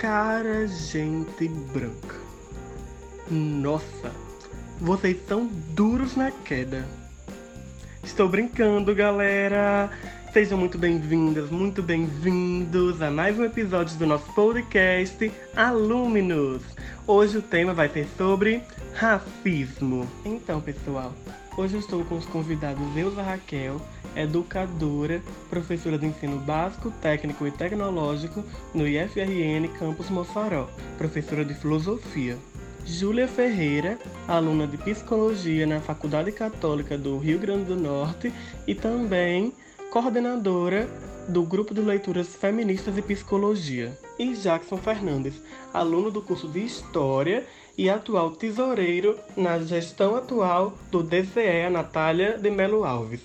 Cara, gente branca. Nossa, vocês são duros na queda. Estou brincando, galera. Sejam muito bem-vindas, muito bem-vindos a mais um episódio do nosso podcast Aluminos. Hoje o tema vai ser sobre racismo. Então, pessoal, hoje eu estou com os convidados Eusa Raquel, educadora, professora de ensino básico, técnico e tecnológico no IFRN Campus Mossoró, professora de filosofia. Júlia Ferreira, aluna de psicologia na Faculdade Católica do Rio Grande do Norte e também coordenadora do Grupo de Leituras Feministas e Psicologia. E Jackson Fernandes, aluno do curso de História e atual tesoureiro na gestão atual do DCE Natália de Melo Alves.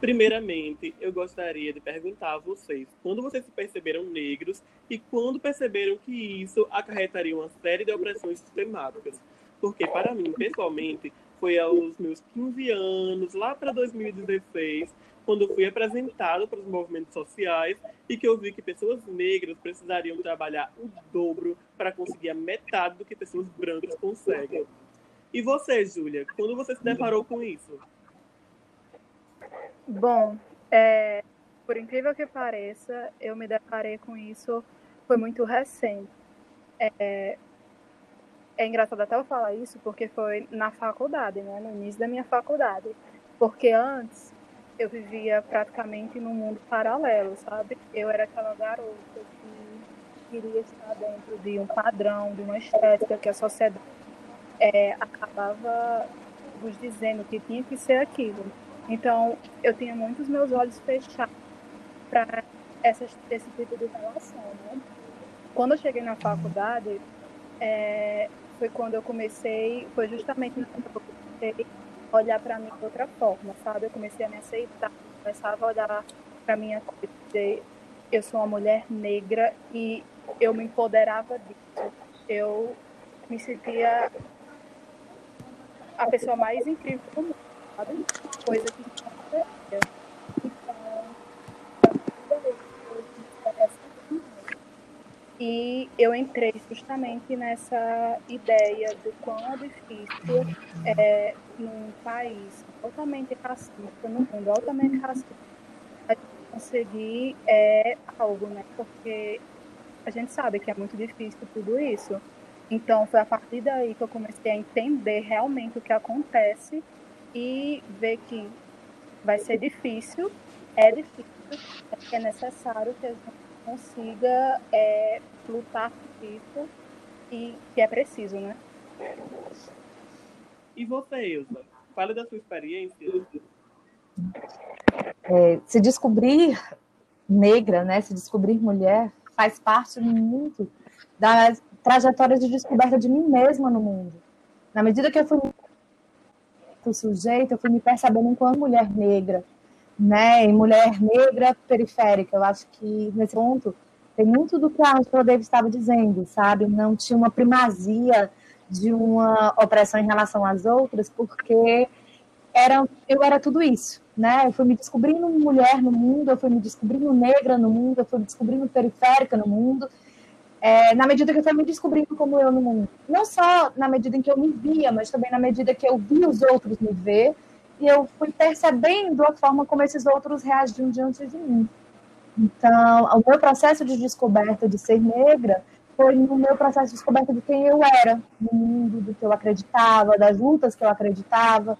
Primeiramente, eu gostaria de perguntar a vocês quando vocês se perceberam negros e quando perceberam que isso acarretaria uma série de opressões sistemáticas. Porque, para mim, pessoalmente, foi aos meus 15 anos, lá para 2016, quando fui apresentado para os movimentos sociais e que eu vi que pessoas negras precisariam trabalhar o dobro para conseguir a metade do que pessoas brancas conseguem. E você, Júlia, quando você se deparou com isso? Bom, é, por incrível que pareça, eu me deparei com isso, foi muito recente. É, é engraçado até eu falar isso, porque foi na faculdade, né, no início da minha faculdade. Porque antes eu vivia praticamente num mundo paralelo, sabe? Eu era aquela garota que queria estar dentro de um padrão, de uma estética que a sociedade é, acabava nos dizendo que tinha que ser aquilo. Então, eu tinha muitos meus olhos fechados para esse tipo de relação, né? Quando eu cheguei na faculdade, é, foi quando eu comecei, foi justamente quando eu comecei olhar para mim de outra forma, sabe? Eu comecei a me aceitar, começava a olhar para minha coisa, eu sou uma mulher negra e eu me empoderava disso. Eu me sentia a pessoa mais incrível do mundo sabe? Coisa que não acontecia. E eu entrei justamente nessa ideia do quão é difícil é, num país altamente racista, num mundo altamente racista, a gente conseguir é, algo, né? Porque a gente sabe que é muito difícil tudo isso. Então foi a partir daí que eu comecei a entender realmente o que acontece e ver que vai ser difícil, é difícil, é, é necessário que a gente consiga é, lutar por isso e que é preciso, né? E você, Ilza? Fale da sua experiência. É, se descobrir negra, né, se descobrir mulher, faz parte muito da trajetória de descoberta de mim mesma no mundo. Na medida que eu fui sujeito, eu fui me percebendo enquanto mulher negra, né? E mulher negra periférica. Eu acho que nesse ponto tem muito do que a Angela Davis estava dizendo, sabe? Não tinha uma primazia de uma opressão em relação às outras, porque era, eu era tudo isso, né? Eu fui me descobrindo mulher no mundo, eu fui me descobrindo negra no mundo, eu fui me descobrindo periférica no mundo, é, na medida que eu fui me descobrindo como eu no mundo. Não só na medida em que eu me via, mas também na medida que eu vi os outros me ver, e eu fui percebendo a forma como esses outros reagiam diante de mim. Então, o meu processo de descoberta de ser negra foi no meu processo de descoberta de quem eu era no mundo, do que eu acreditava, das lutas que eu acreditava.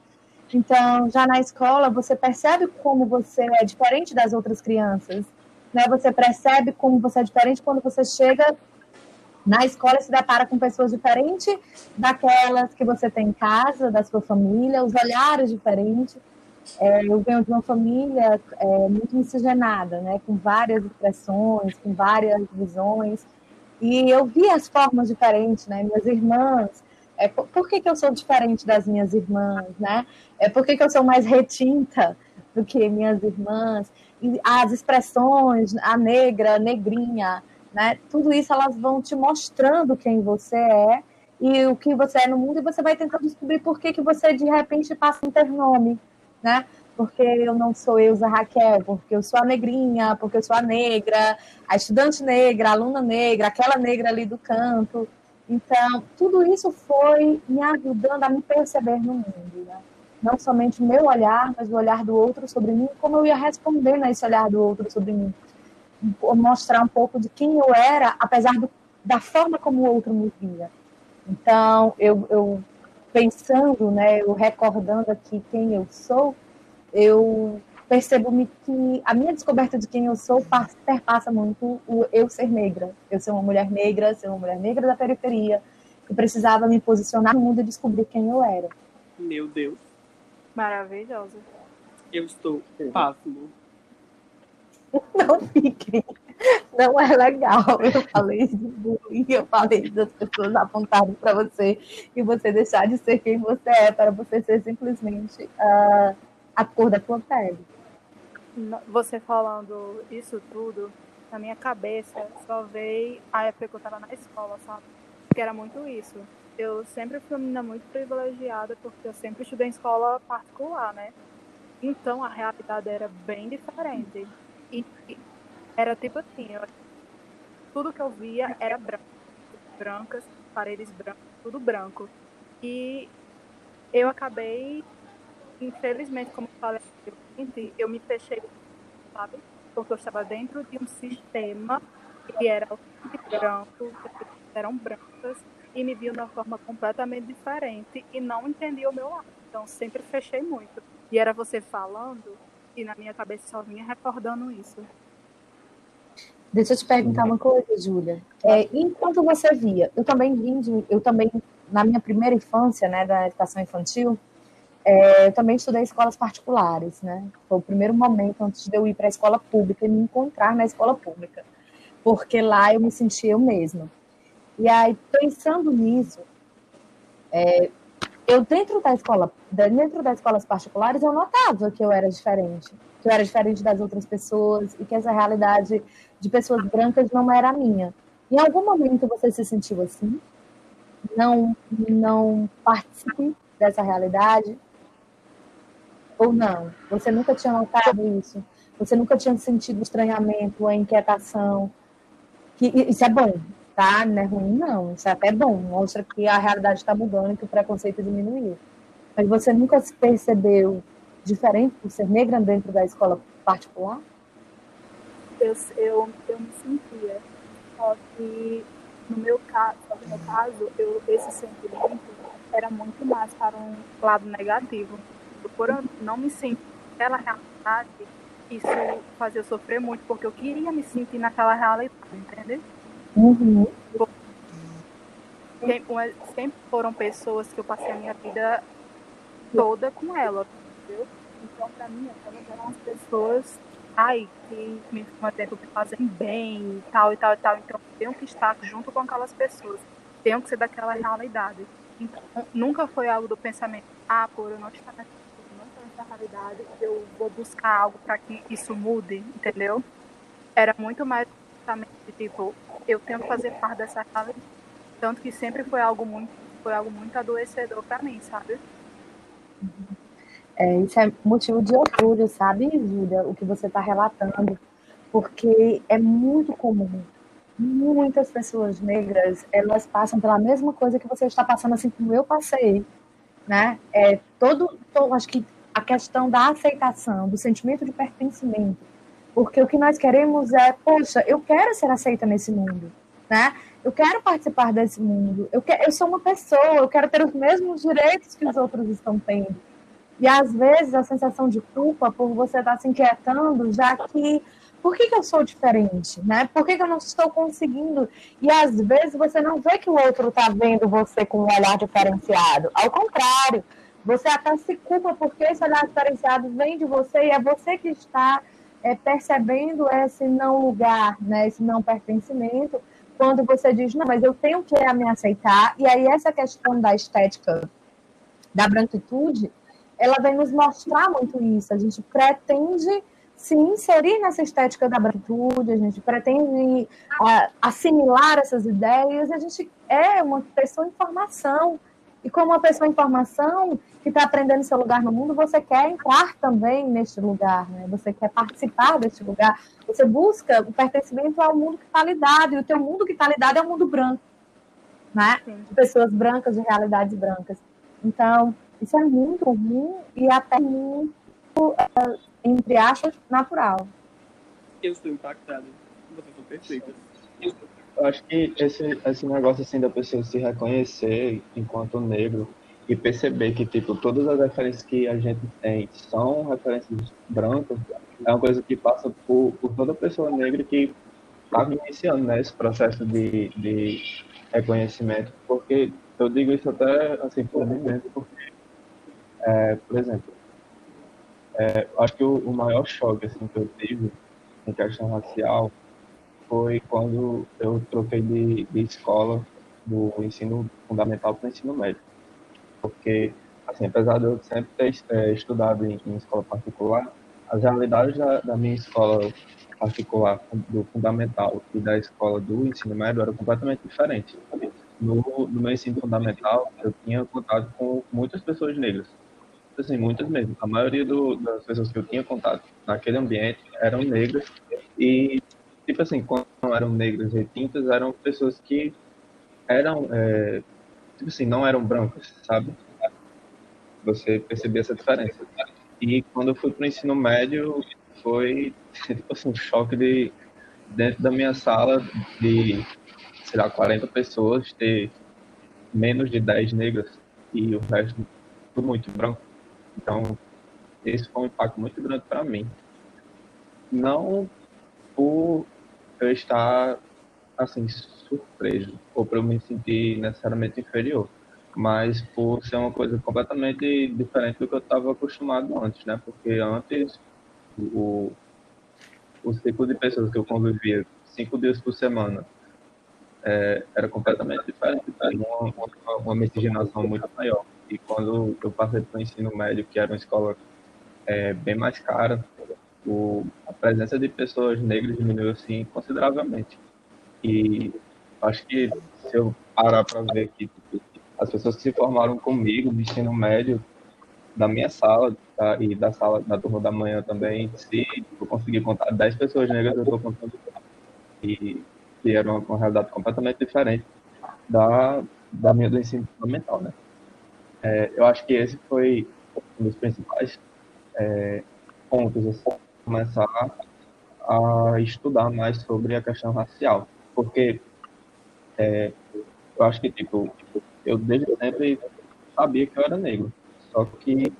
Então, já na escola, você percebe como você é diferente das outras crianças. Né? Você percebe como você é diferente quando você chega na escola se depara com pessoas diferentes daquelas que você tem em casa, da sua família, os olhares diferentes. É, eu venho de uma família é, muito miscigenada, né, com várias expressões, com várias visões, e eu vi as formas diferentes, né, minhas irmãs, é, por, que, que eu sou diferente das minhas irmãs, né, é, por que, que eu sou mais retinta do que minhas irmãs, e as expressões, a negra, a negrinha, né? Tudo isso elas vão te mostrando quem você é e o que você é no mundo e você vai tentando descobrir por que, que você de repente passa um ter nome, né? porque eu não sou Eusa Raquel, porque eu sou a negrinha, porque eu sou a negra, a estudante negra, a aluna negra, aquela negra ali do canto. Então, tudo isso foi me ajudando a me perceber no mundo, né? Não somente o meu olhar, mas o olhar do outro sobre mim, como eu ia responder nesse olhar do outro sobre mim. Mostrar um pouco de quem eu era, apesar do, da forma como o outro me via. Então, eu, eu pensando, né, eu recordando aqui quem eu sou, eu percebo-me que a minha descoberta de quem eu sou perpassa muito o eu ser negra. Eu ser uma mulher negra, ser uma mulher negra da periferia, que precisava me posicionar no mundo e descobrir quem eu era. Meu Deus. Maravilhosa. Eu estou pasmo. Não fiquem. Não é legal. Eu falei de bullying, eu falei das pessoas apontarem para você e você deixar de ser quem você é, para você ser simplesmente uh, a cor da tua pele. Você falando isso tudo, na minha cabeça só veio a época que eu estava na escola, sabe? Que era muito isso. Eu sempre fui uma menina muito privilegiada porque eu sempre estudei em escola particular, né? Então a realidade era bem diferente. E, era tipo assim, eu, tudo que eu via era branco. Brancas, paredes brancas, tudo branco. E eu acabei, infelizmente, como eu falei, eu me fechei, sabe? Porque eu estava dentro de um sistema que era branco, eram brancas, e me viu de uma forma completamente diferente e não entendia o meu lado. Então sempre fechei muito. E era você falando e na minha cabeça só vinha recordando isso. Deixa eu te perguntar uma coisa, Júlia. É, enquanto você via, eu também vim de, eu também na minha primeira infância, né, da educação infantil, é, eu também estudei escolas particulares, né? Foi o primeiro momento antes de eu ir para a escola pública e me encontrar na escola pública, porque lá eu me sentia eu mesma. E aí, pensando nisso, é, eu dentro da escola, dentro das escolas particulares, eu notava que eu era diferente, que eu era diferente das outras pessoas e que essa realidade de pessoas brancas não era minha. Em algum momento você se sentiu assim? Não, não participe dessa realidade? Ou não? Você nunca tinha notado isso? Você nunca tinha sentido estranhamento, a inquietação? Que, isso é bom, tá? Não é ruim, não. Isso é até bom. Mostra que a realidade está mudando e que o preconceito diminuiu. Mas você nunca se percebeu diferente por ser negra dentro da escola particular? Eu, eu, eu me sentia. Só que no meu caso, no meu caso eu, esse sentimento era muito mais para um lado negativo. Por não me sentir naquela realidade, isso fazia eu sofrer muito, porque eu queria me sentir naquela realidade, entendeu? Uhum. Sempre foram pessoas que eu passei a minha vida toda com ela, entendeu? Então, para mim, elas eram as pessoas ai, que me, fazem bem e tal e tal e tal. Então, tenho que estar junto com aquelas pessoas. Tenho que ser daquela realidade. Então, nunca foi algo do pensamento, ah, por eu não estar nessa realidade, eu vou buscar algo para que isso mude, entendeu? Era muito mais pensamento tipo, eu tenho que fazer parte dessa realidade. Tanto que sempre foi algo muito, foi algo muito adoecedor para mim, sabe? É, isso é motivo de orgulho, sabe, Júlia, o que você está relatando, porque é muito comum. Muitas pessoas negras, elas passam pela mesma coisa que você está passando, assim como eu passei, né? É todo, todo acho que a questão da aceitação, do sentimento de pertencimento, porque o que nós queremos é, poxa, eu quero ser aceita nesse mundo, né? Eu quero participar desse mundo. Eu, quero, eu sou uma pessoa, eu quero ter os mesmos direitos que os outros estão tendo. E às vezes a sensação de culpa por você estar se inquietando, já que por que, que eu sou diferente, né? Por que, que eu não estou conseguindo? E às vezes você não vê que o outro está vendo você com um olhar diferenciado. Ao contrário, você até se culpa porque esse olhar diferenciado vem de você e é você que está é, percebendo esse não lugar, né? Esse não pertencimento. Quando você diz, não, mas eu tenho que me aceitar. E aí essa questão da estética da branquitude ela vem nos mostrar muito isso. A gente pretende se inserir nessa estética da branquitude, a gente pretende uh, assimilar essas ideias, a gente é uma pessoa em formação, E como uma pessoa em formação que está aprendendo seu lugar no mundo, você quer entrar também neste lugar, né? Você quer participar deste lugar. Você busca o pertencimento ao mundo que está lidado. E o teu mundo que está lidado é o mundo branco, né? De pessoas brancas, de realidades brancas. Então, isso é muito ruim e até muito, uh, entre aspas, natural. Eu estou impactada. Vocês são perfeitas. Eu acho que esse, esse negócio assim da pessoa se reconhecer enquanto negro e perceber que tipo todas as referências que a gente tem são referências brancas é uma coisa que passa por, por toda pessoa negra que está iniciando né, esse processo de, de reconhecimento. Porque eu digo isso até assim por mim mesmo porque é, por exemplo é, acho que o, o maior choque assim que eu tive em questão racial foi quando eu troquei de, de escola do ensino fundamental para o ensino médio. Porque, assim, apesar de eu sempre ter é, estudado em, em, escola particular, as realidades da, da, minha escola particular, do fundamental, e da escola do ensino médio eram completamente diferentes. No, no meu ensino fundamental, eu tinha contato com muitas pessoas negras. Assim, muitas mesmo. A maioria do, das pessoas que eu tinha contato naquele ambiente eram negras e tipo assim, quando eram negras retintas, eram pessoas que eram, é, tipo assim, não eram brancas, sabe? Você percebia essa diferença. E quando eu fui para o ensino médio, foi, tipo assim, um choque de, dentro da minha sala, de, sei lá, 40 pessoas, ter menos de 10 negras e o resto muito branco. Então, esse foi um impacto muito grande para mim. Não por eu estar assim surpreso ou para eu me sentir necessariamente inferior, mas por ser uma coisa completamente diferente do que eu estava acostumado antes, né? Porque antes o o ciclo de pessoas que eu convivia cinco dias por semana é, era completamente diferente, uma, uma, uma miscigenação muito maior. E quando eu passei para o ensino médio, que era uma escola é, bem mais cara, a presença de pessoas negras diminuiu assim consideravelmente. E acho que se eu parar para ver que tipo, as pessoas que se formaram comigo no ensino médio da minha sala tá, e da sala da turma da manhã também, se eu conseguir contar 10 pessoas negras, eu estou contando e que era uma, uma, realidade completamente diferente da, da minha do ensino fundamental, né? É, eu acho que esse foi um dos principais é, pontos assim, começar a estudar mais sobre a questão racial, porque é, eu acho que tipo eu desde sempre sabia que eu era negro, só que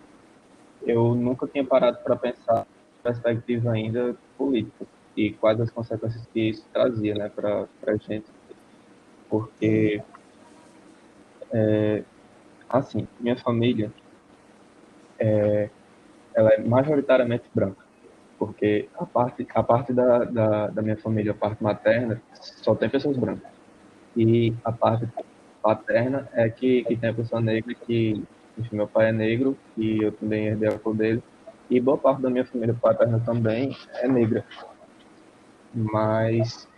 eu nunca tinha parado para pensar perspectiva ainda política e quais as consequências que isso trazia, né, para a gente, porque é, assim minha família é, ela é majoritariamente branca porque a parte, a parte da, da, da, minha família, a parte materna, só tem pessoas brancas. E a parte paterna é que, que tem a pessoa negra, que enfim, meu pai é negro, e eu também herdei a cor dele. E boa parte da minha família paterna também é negra. Mas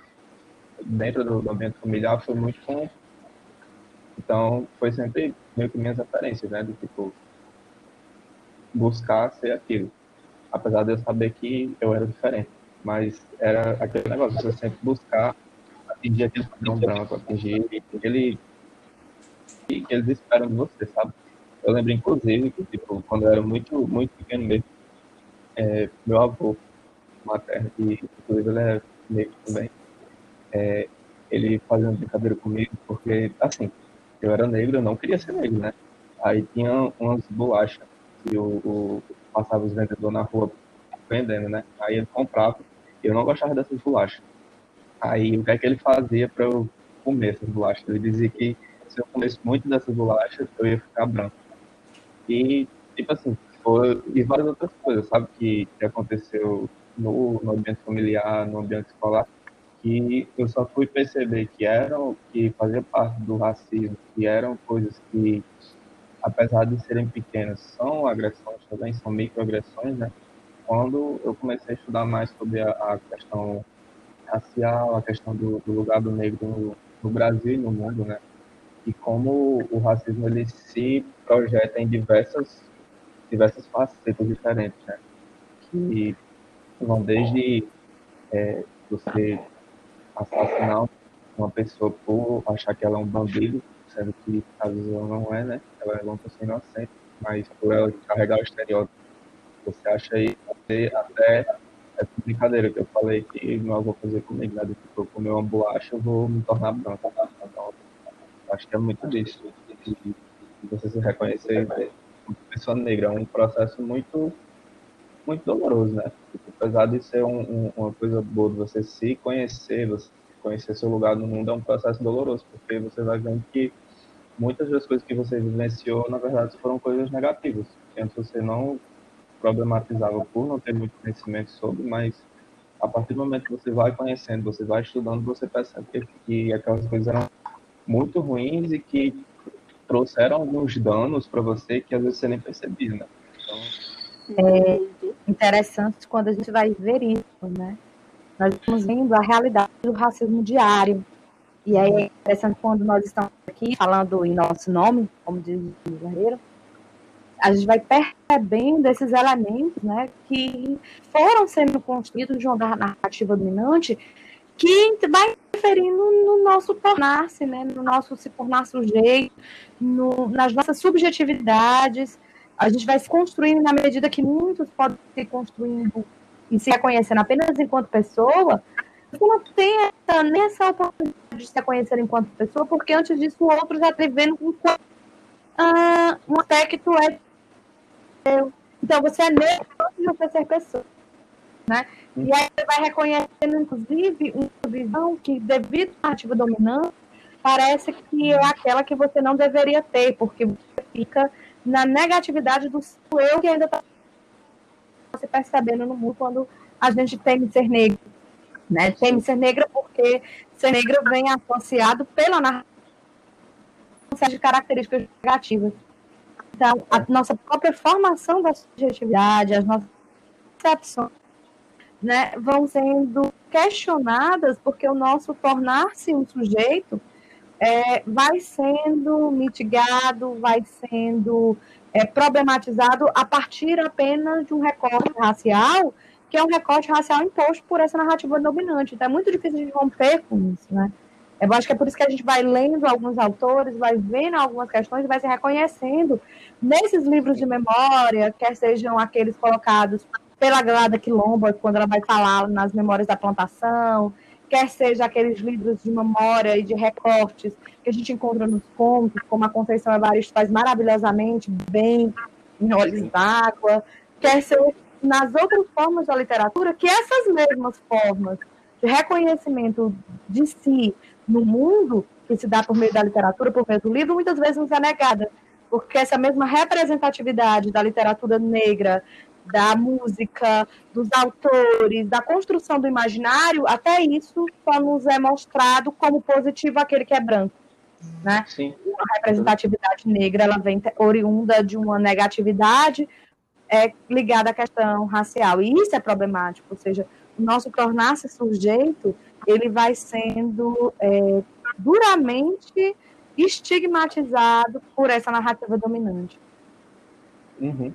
dentro do, ambiente familiar foi muito comum. Então foi sempre meio que minhas referências, né? Do tipo, buscar ser aquilo apesar de eu saber que eu era diferente. Mas era aquele negócio, você sempre buscar atingir aquele padrão branco, atingir aquele que eles esperam de você, sabe? Eu lembro, inclusive, que, tipo, quando eu era muito, muito pequeno mesmo, é, meu avô materno, que inclusive ele é negro também, é, ele fazia uma brincadeira comigo, porque, assim, eu era negro, eu não queria ser negro, né? Aí tinha umas bolachas que o, o passava os vendedores na rua vendendo, né? Aí ele comprava. E eu não gostava dessas bolachas. Aí o que é que ele fazia para eu comer essas bolachas? Ele dizia que se eu comesse muito dessas bolachas, eu ia ficar branco. E, tipo assim, foi, e várias outras coisas, sabe? Que, que aconteceu no, no ambiente familiar, no ambiente escolar, que eu só fui perceber que eram, que fazia parte do racismo, que eram coisas que apesar de serem pequenas, são agressões também, são microagressões, né? Quando eu comecei a estudar mais sobre a, a questão racial, a questão do, do lugar do negro no, no, Brasil e no mundo, né? e como o racismo ele se projeta em diversas diversas facetas diferentes, né? Que vão desde é, você assassinar uma pessoa por achar que ela é um bandido, sendo que às vezes ela não é, né? Ela é uma pessoa inocente, mas por ela carregar o estereótipo, você acha aí até essa brincadeira que eu falei que não vou fazer comigo, né? Tipo, eu comer uma bolacha, eu vou me tornar branco. Então, acho que é muito disso. Você se reconhecer como pessoa negra. É um processo muito, muito doloroso, né? Tipo, apesar de ser um, um, uma coisa boa de você se conhecer, você conhecer seu lugar no mundo, é um processo doloroso, porque você vai vendo que muitas das coisas que você vivenciou, na verdade, foram coisas negativas. Antes você não problematizava por não ter muito conhecimento sobre, mas a partir do momento que você vai conhecendo, você vai estudando, você percebe que, que aquelas coisas eram muito ruins e que trouxeram alguns danos para você que às vezes você nem percebia, né? Então... É interessante quando a gente vai ver isso, né? Nós estamos vendo a realidade do racismo diário. E aí é interessante quando nós estamos aqui falando em nosso nome, como diz o Guerreiro, a gente vai percebendo esses elementos né, que foram sendo construídos de uma narrativa dominante que vai interferindo no nosso tornar-se, né, no nosso se tornar sujeito, no, nas nossas subjetividades. A gente vai se construindo na medida que muitos podem se construindo e se reconhecendo apenas enquanto pessoa, você não tem essa, nem essa oportunidade de se reconhecer enquanto pessoa, porque antes disso o outro já está vendo enquanto uh, um aspecto é então, você é negro antes de você ser pessoa. Né? E aí você vai reconhecendo, inclusive, uma visão que, devido à narrativa dominante, parece que é aquela que você não deveria ter, porque você fica na negatividade do seu eu que ainda está se percebendo no mundo quando a gente teme ser negro. Né? Teme ser negra porque ser negro vem associado pela narrativa de características negativas. Então, a nossa própria formação da subjetividade, as nossas percepções, né, vão sendo questionadas porque o nosso tornar-se um sujeito é, vai sendo mitigado, vai sendo é, problematizado a partir apenas de um recorte racial, que é um recorte racial imposto por essa narrativa dominante. Então é muito difícil de romper com isso, né? Eu acho que é por isso que a gente vai lendo alguns autores, vai vendo algumas questões vai se reconhecendo nesses livros de memória, quer sejam aqueles colocados pela Glada Quilomba, quando ela vai falar nas memórias da plantação, quer seja aqueles livros de memória e de recortes que a gente encontra nos contos, como a Conceição Evaristo faz maravilhosamente bem em Olhos d'Água, quer seja nas outras formas da literatura, que essas mesmas formas de reconhecimento de si no mundo, que se dá por meio da literatura, por meio do livro, muitas vezes nos é negada, porque essa mesma representatividade da literatura negra, da música, dos autores, da construção do imaginário, até isso só nos é mostrado como positivo aquele que é branco. Né? Sim. A representatividade negra ela vem oriunda de uma negatividade é, ligada à questão racial. E isso é problemático, ou seja, o nosso tornar-se sujeito ele vai sendo é, duramente estigmatizado por essa narrativa dominante. Uhum.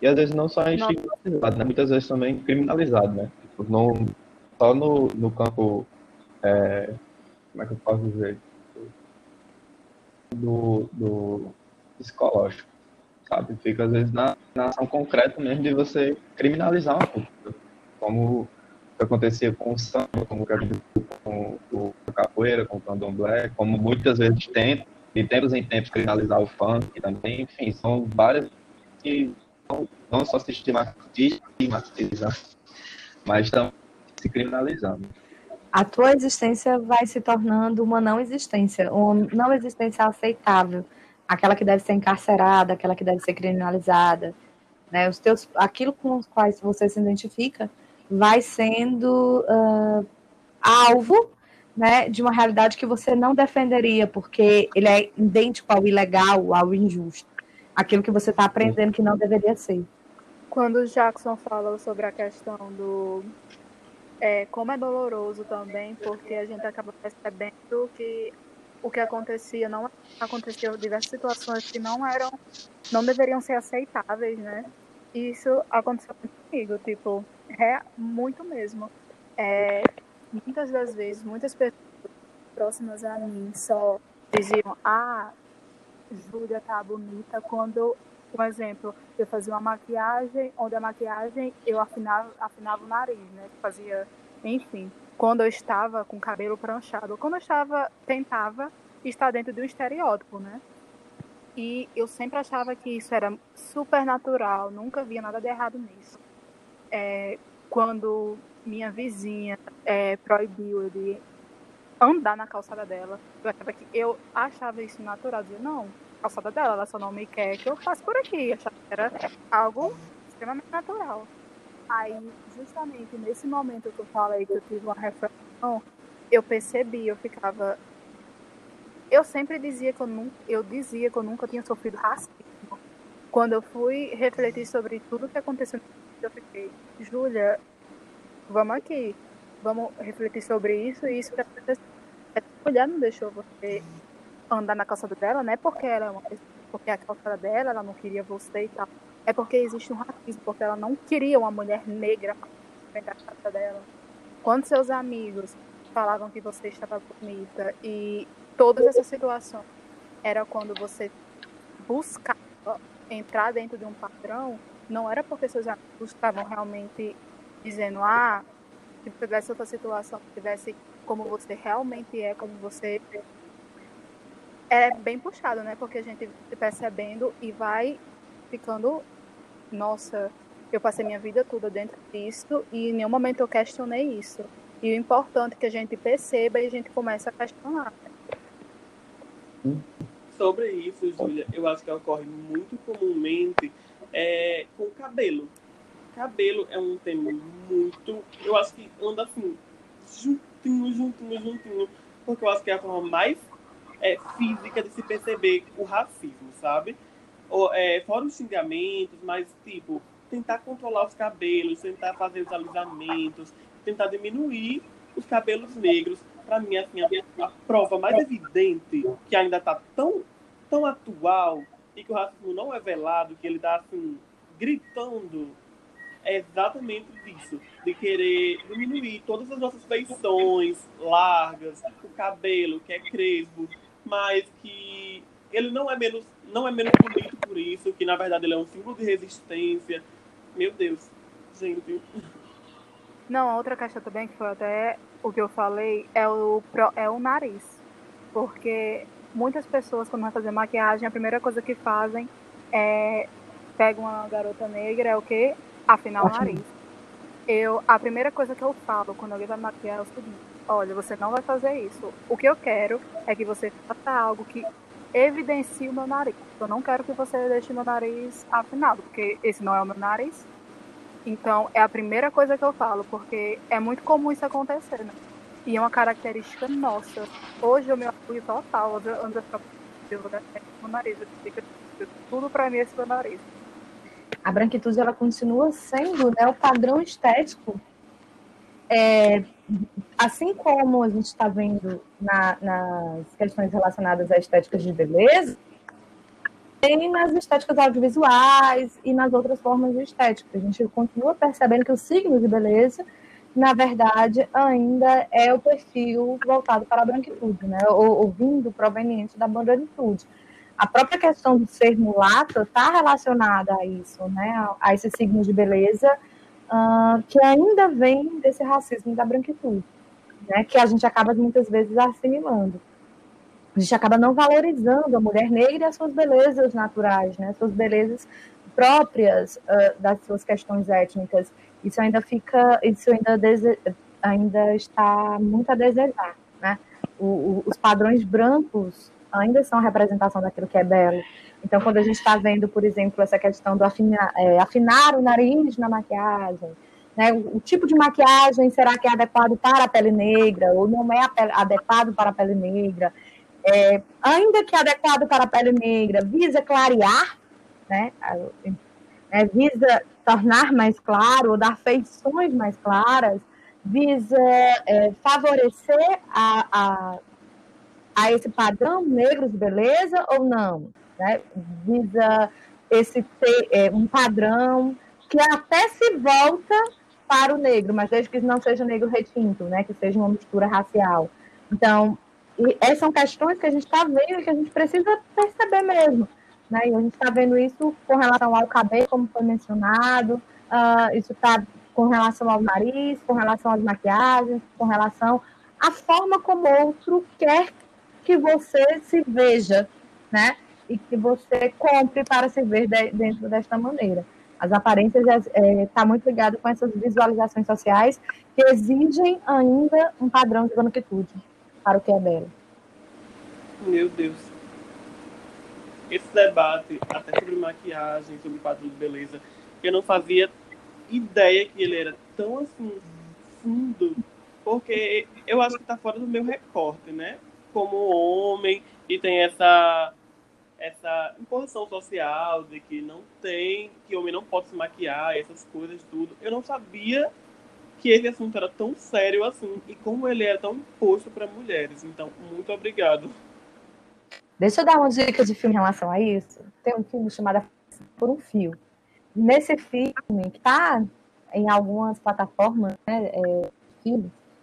E às vezes não só estigmatizado, né? muitas vezes também criminalizado, né? Tipo, não, só no, no campo, é, como é que eu posso dizer, do, do psicológico, sabe? Fica às vezes na, na ação concreta mesmo de você criminalizar uma cultura, como acontecia com o samba, como com o capoeira, com o candomblé, como muitas vezes tem, de tempos em tempos criminalizar o funk também, enfim, são várias que não, não só se estigmatizam, mas também se criminalizando. A tua existência vai se tornando uma não existência, uma não existência aceitável, aquela que deve ser encarcerada, aquela que deve ser criminalizada, né? Os teus, aquilo com os quais você se identifica vai sendo uh, alvo né, de uma realidade que você não defenderia, porque ele é idêntico ao ilegal, ao injusto. Aquilo que você está aprendendo que não deveria ser. Quando o Jackson fala sobre a questão do. É, como é doloroso também, porque a gente acaba percebendo que o que acontecia não aconteceu diversas situações que não eram, não deveriam ser aceitáveis, né? Isso aconteceu comigo, tipo, é muito mesmo. É, muitas das vezes, muitas pessoas próximas a mim só diziam, ah, Júlia tá bonita quando, por exemplo, eu fazia uma maquiagem, onde a maquiagem eu afinava, afinava o nariz, né? Fazia, enfim, quando eu estava com o cabelo pranchado, quando eu estava, tentava estar dentro de um estereótipo, né? E eu sempre achava que isso era super natural, nunca via nada de errado nisso. É, quando minha vizinha é, proibiu de andar na calçada dela, eu achava, que, eu achava isso natural. Eu dizia, não, calçada dela, ela só não me quer que eu faça por aqui. Eu achava que era algo extremamente natural. Aí, justamente nesse momento que eu falei que eu tive uma reflexão, eu percebi, eu ficava. Eu sempre dizia que eu nunca, eu dizia que eu nunca tinha sofrido racismo. Quando eu fui refletir sobre tudo que aconteceu, eu fiquei, Júlia, vamos aqui, vamos refletir sobre isso e isso que aconteceu. Essa mulher não deixou você andar na calçada dela, não é porque ela é uma porque a calçada dela, ela não queria você e tal. É porque existe um racismo, porque ela não queria uma mulher negra para a calçada dela. Quando seus amigos falavam que você estava bonita e todas essas situações era quando você buscava entrar dentro de um padrão, não era porque seus amigos estavam realmente dizendo, ah, se tivesse outra situação, se tivesse como você realmente é, como você é bem puxado, né? Porque a gente percebendo e vai ficando, nossa, eu passei minha vida toda dentro disso e em nenhum momento eu questionei isso. E o importante é que a gente perceba e a gente comece a questionar. Sobre isso, Júlia, eu acho que ocorre muito comumente é, com o cabelo. Cabelo é um tema muito. Eu acho que anda assim, juntinho, juntinho, juntinho. Porque eu acho que é a forma mais é, física de se perceber o racismo, sabe? É, fora os xingamentos, mas, tipo, tentar controlar os cabelos, tentar fazer os alisamentos, tentar diminuir os cabelos negros. Para mim, assim, a, a, prova mais evidente que ainda está tão, tão atual e que o racismo não é velado, que ele está, assim, gritando é exatamente disso, de querer diminuir todas as nossas feições largas, o cabelo que é crespo, mas que ele não é menos não é menos bonito por isso, que na verdade ele é um símbolo de resistência. Meu Deus, gente. Não, outra questão também que foi até o que eu falei é o é o nariz, porque muitas pessoas quando vão fazer maquiagem a primeira coisa que fazem é pegam uma garota negra é o que afinar o nariz. Eu a primeira coisa que eu falo quando alguém vai maquiar é o seguinte olha, você não vai fazer isso. O que eu quero é que você faça algo que evidencie o meu nariz. Eu não quero que você deixe meu nariz afinado, porque esse não é o meu nariz. Então, é a primeira coisa que eu falo, porque é muito comum isso acontecer, né? E é uma característica nossa. Hoje o meu apoio total, ando eu meu nariz, fica tudo para mim esse meu nariz. A branquitude ela continua sendo né, o padrão estético é, assim como a gente está vendo na, nas questões relacionadas à estética de beleza, tem nas estéticas audiovisuais e nas outras formas de estética. A gente continua percebendo que o signo de beleza, na verdade, ainda é o perfil voltado para a branquitude, né? ou, ou vindo proveniente da branquitude. A própria questão do ser mulato está relacionada a isso, né? a, a esse signo de beleza, uh, que ainda vem desse racismo da branquitude né, que a gente acaba muitas vezes assimilando. A gente acaba não valorizando a mulher negra e as suas belezas naturais, né, suas belezas próprias uh, das suas questões étnicas. Isso ainda fica, isso ainda, dese, ainda está muito a desejar, né? O, o, os padrões brancos ainda são a representação daquilo que é belo. Então, quando a gente está vendo, por exemplo, essa questão do afinar, é, afinar o nariz na maquiagem, né? O, o, tipo de maquiagem será que é adequado para a pele negra ou não é adequado para a pele negra? É, ainda que adequado para a pele negra, visa clarear, né? É, visa tornar mais claro ou dar feições mais claras, visa é, favorecer a, a, a esse padrão negro de beleza ou não? Né? Visa esse é, um padrão que até se volta para o negro, mas desde que não seja negro retinto, né? que seja uma mistura racial. Então, essas são questões que a gente está vendo e que a gente precisa perceber mesmo. Né? E a gente está vendo isso com relação ao cabelo, como foi mencionado, uh, isso está com relação ao nariz, com relação às maquiagens, com relação à forma como outro quer que você se veja, né? E que você compre para se ver de, dentro desta maneira. As aparências está é, tá muito ligado com essas visualizações sociais que exigem ainda um padrão de branquitude para o que é belo. Meu Deus. Esse debate, até sobre maquiagem, sobre padrão de beleza, eu não fazia ideia que ele era tão assim fundo, porque eu acho que está fora do meu recorte, né? Como homem e tem essa essa imposição social de que não tem, que homem não pode se maquiar, essas coisas tudo. Eu não sabia que esse assunto era tão sério assim e como ele é tão imposto para mulheres. Então, muito obrigado. Deixa eu dar uma dica de filme em relação a isso. Tem um filme chamado Por um Fio. Nesse filme, que está em algumas plataformas né, é,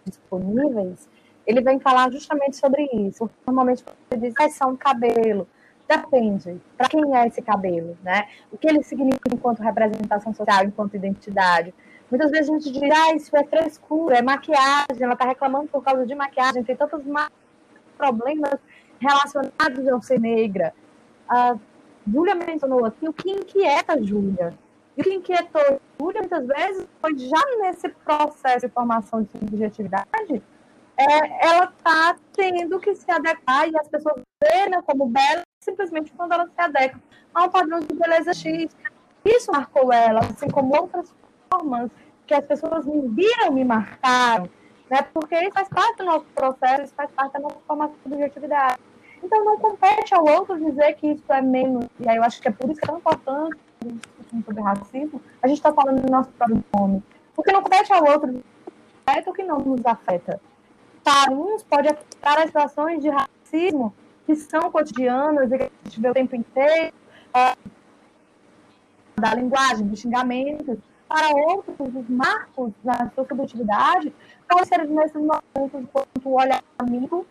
disponíveis, ele vem falar justamente sobre isso. Normalmente você diz, ah, é cabelo. Depende. Para quem é esse cabelo, né? O que ele significa enquanto representação social, enquanto identidade. Muitas vezes a gente diz, ah, isso é frescura, é maquiagem, ela está reclamando por causa de maquiagem, tem tantos problemas relacionados ao ser negra. A Júlia mencionou aqui o que inquieta a Júlia. E o que inquietou Júlia, muitas vezes, foi já nesse processo de formação de subjetividade, é, ela está tendo que se adequar e as pessoas verem como bela simplesmente quando ela se adequa a um padrão de beleza X. Isso marcou ela, assim como outras formas que as pessoas me viram, me marcaram, né? Porque isso faz parte do nosso processo, isso faz parte da nossa formação de subjetividade. Então não compete ao outro dizer que isso é menos, e aí eu acho que é por isso que é tão importante discutir sobre racismo, a gente está falando do nosso próprio nome. Porque não compete ao outro afeta o que não nos afeta. Para uns pode afetar as situações de racismo que são cotidianas e que a gente vê o tempo inteiro, é, da linguagem, dos xingamentos, para outros, os marcos da sua subjetividade podem ser nesses momentos quando tu olha amigo,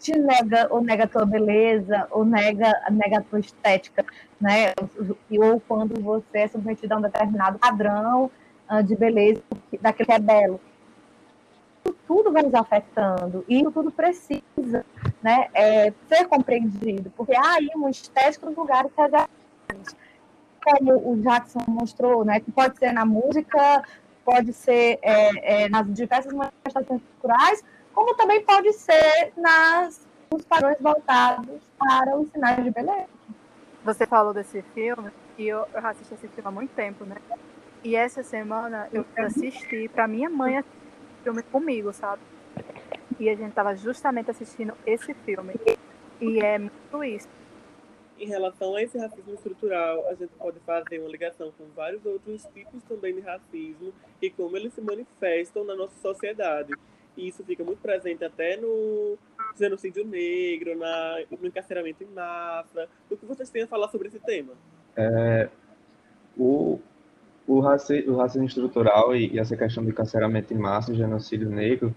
te nega ou nega a tua beleza, ou nega, nega a tua estética, né? Ou quando você é submetido a um determinado padrão uh, de beleza daquilo que é belo. Tudo vai nos afetando e tudo precisa né, é, ser compreendido, porque há aí uma estética nos lugares que como o Jackson mostrou, né, que pode ser na música, pode ser é, é, nas diversas manifestações culturais, como também pode ser nas, nos padrões voltados para os sinais de beleza. Você falou desse filme, e eu, eu assisti esse filme há muito tempo, né? E essa semana eu assisti para minha mãe filme comigo, sabe? E a gente estava justamente assistindo esse filme. E é muito isso em relação a esse racismo estrutural, a gente pode fazer uma ligação com vários outros tipos também de racismo e como eles se manifestam na nossa sociedade. E isso fica muito presente até no genocídio negro, na, no encarceramento em massa. O que vocês têm a falar sobre esse tema? É, o, o, raci, o racismo estrutural e, e, essa questão do encarceramento em massa genocídio negro,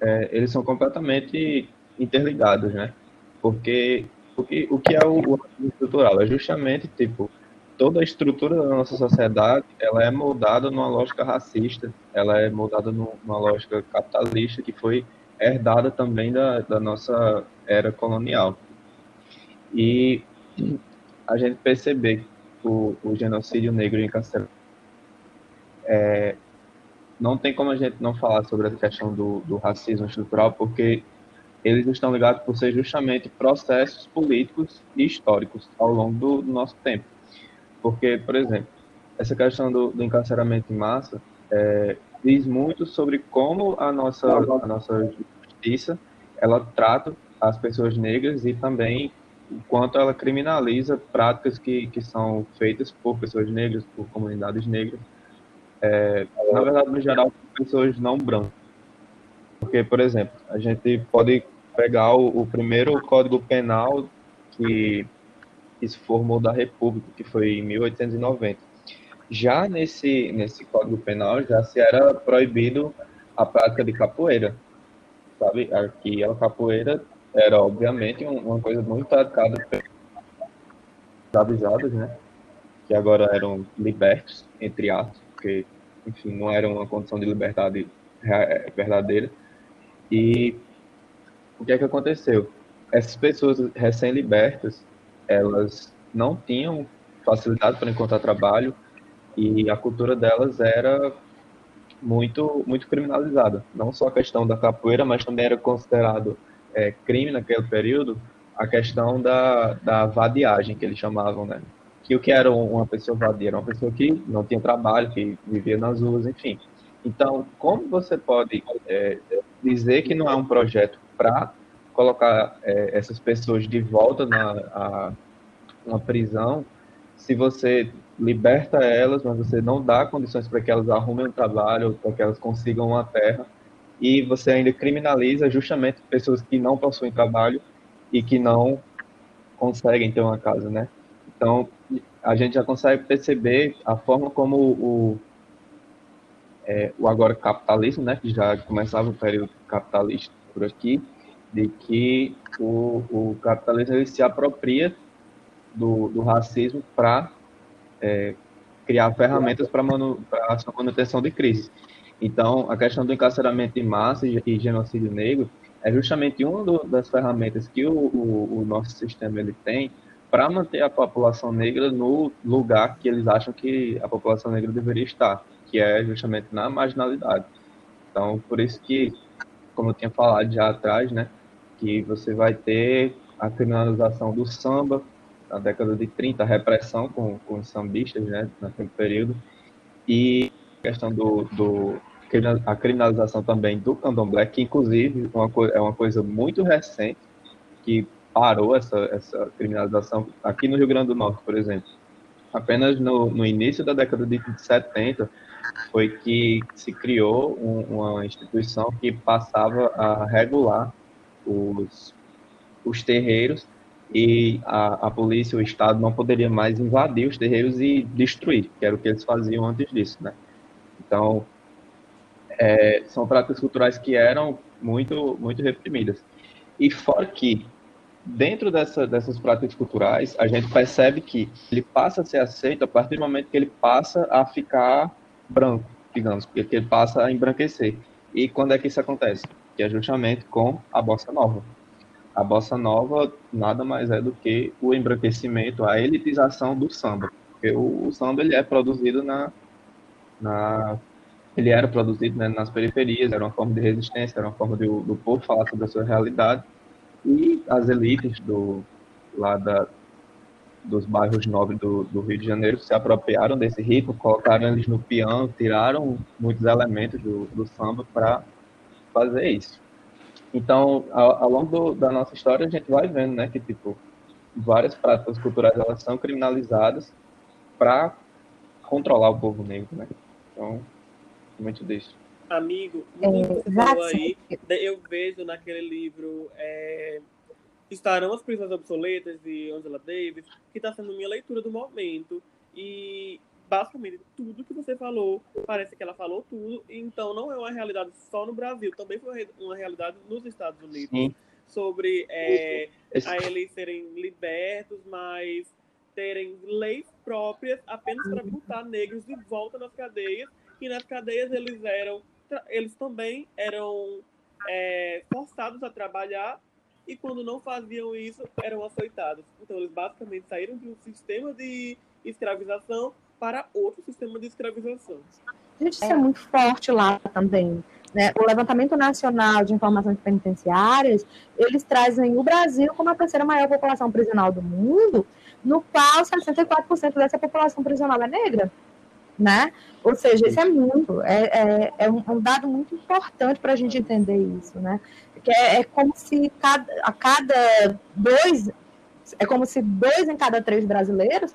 é, eles são completamente interligados, né? Porque o que, o que é o, o racismo estrutural? É justamente, tipo, toda a estrutura da nossa sociedade, ela é moldada numa lógica racista, ela é moldada numa lógica capitalista que foi herdada também da, da nossa era colonial. E a gente perceber o, o genocídio negro em Castelo é, não tem como a gente não falar sobre a questão do, do racismo estrutural, porque eles estão ligados por ser justamente processos políticos e históricos ao longo do, do nosso tempo. Porque, por exemplo, essa questão do, do encarceramento em massa é, diz muito sobre como a nossa, a nossa justiça ela trata as pessoas negras e também o quanto ela criminaliza práticas que, que são feitas por pessoas negras, por comunidades negras, é, na verdade, no geral, pessoas não brancas. Porque, por exemplo, a gente pode pegar o, o primeiro Código Penal que, que se formou da República, que foi em 1890. Já nesse, nesse Código Penal já se era proibido a prática de capoeira, sabe? Aqui a capoeira era obviamente uma coisa muito praticada pelos avisados, né? Que agora eram libertos entre aspas, porque enfim não era uma condição de liberdade verdadeira. E o que é que aconteceu? Essas pessoas recém-libertas, elas não tinham facilidade para encontrar trabalho e a cultura delas era muito muito criminalizada. Não só a questão da capoeira, mas também era considerado é, crime naquele período a questão da, da vadiagem, que eles chamavam, né? Que o que era uma pessoa vadia? Era uma pessoa que não tinha trabalho, que vivia nas ruas, enfim. Então, como você pode é, dizer que não é um projeto para colocar é, essas pessoas de volta na a, uma prisão, se você liberta elas, mas você não dá condições para que elas arrumem um trabalho, para que elas consigam uma terra, e você ainda criminaliza justamente pessoas que não possuem trabalho e que não conseguem ter uma casa, né? Então, a gente já consegue perceber a forma como o, é, o agora capitalismo, né, que já começava o período capitalista por aqui, de que o, o capitalismo ele se apropria do, do racismo para é, criar ferramentas para a sua manutenção de crise. Então, a questão do encarceramento em massa e, genocídio negro é justamente uma do, das ferramentas que o, o, o, nosso sistema ele tem para manter a população negra no lugar que eles acham que a população negra deveria estar, que é justamente na marginalidade. Então, por isso que, como eu tinha falado já atrás, né, que você vai ter a criminalização do samba na década de 30, a repressão com, com os sambistas, né, naquele período, e a questão do, do a criminalização também do candomblé, que inclusive uma, é uma coisa muito recente, que parou essa, essa criminalização aqui no Rio Grande do Norte, por exemplo. Apenas no, no início da década de 70 foi que se criou um, uma instituição que passava a regular os, os terreiros e a, a polícia, o Estado não poderia mais invadir os terreiros e destruir, que era o que eles faziam antes disso, né? Então, é, são práticas culturais que eram muito, muito reprimidas. E fora que, dentro dessa, dessas práticas culturais, a gente percebe que ele passa a ser aceito a partir do momento que ele passa a ficar branco, digamos, porque ele passa a embranquecer. E quando é que isso acontece? Que é justamente com a bossa nova. A bossa nova nada mais é do que o embranquecimento, a elitização do samba. Porque o, o samba ele é produzido na, na ele era produzido né, nas periferias, era uma forma de resistência, era uma forma de, do povo falar sobre a sua realidade. E as elites do, lá da, dos bairros nobres do, do, Rio de Janeiro se apropriaram desse ritmo, colocaram eles no piano, tiraram muitos elementos do, do samba para fazer isso. Então, ao, ao longo do, da nossa história, a gente vai vendo né, que tipo, várias práticas culturais elas são criminalizadas para controlar o povo negro. Né? Então, muito disso. Amigo, muito é, aí, eu vejo naquele livro é, Estarão as Prisões Obsoletas, de Angela Davis, que está sendo minha leitura do momento. E basicamente tudo que você falou, parece que ela falou tudo, então não é uma realidade só no Brasil, também foi uma realidade nos Estados Unidos. Sim. Sobre é, a eles serem libertos, mas terem leis próprias apenas para botar negros de volta nas cadeias que nas cadeias eles eram, eles também eram é, forçados a trabalhar e quando não faziam isso eram açoitados. Então eles basicamente saíram de um sistema de escravização para outro sistema de escravização. Gente, isso é, é muito forte lá também. Né? O levantamento nacional de informações penitenciárias, eles trazem o Brasil como a terceira maior população prisional do mundo, no qual 64% dessa população prisional é negra né? Ou seja, isso é muito, é, é, é, um, é dado muito importante para a gente entender isso, né? Que é, é, como se cada, a cada dois, é como se dois em cada três brasileiros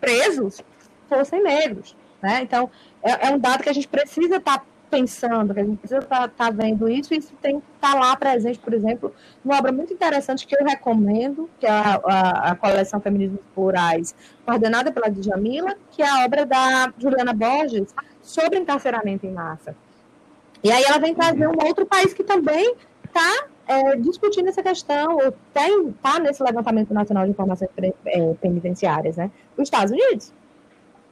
presos fossem negros, né? Então, é, é um dado que a gente precisa estar tá pensando, que a gente precisa estar tá, tá vendo isso, e isso tem que estar tá lá presente, por exemplo, numa obra muito interessante que eu recomendo, que é a, a, a coleção Feminismos Plurais, coordenada pela Djamila, que é a obra da Juliana Borges sobre encarceramento em massa. E aí ela vem trazer um outro país que também está é, discutindo essa questão, ou está nesse levantamento nacional de informações é, penitenciárias, né? Os Estados Unidos.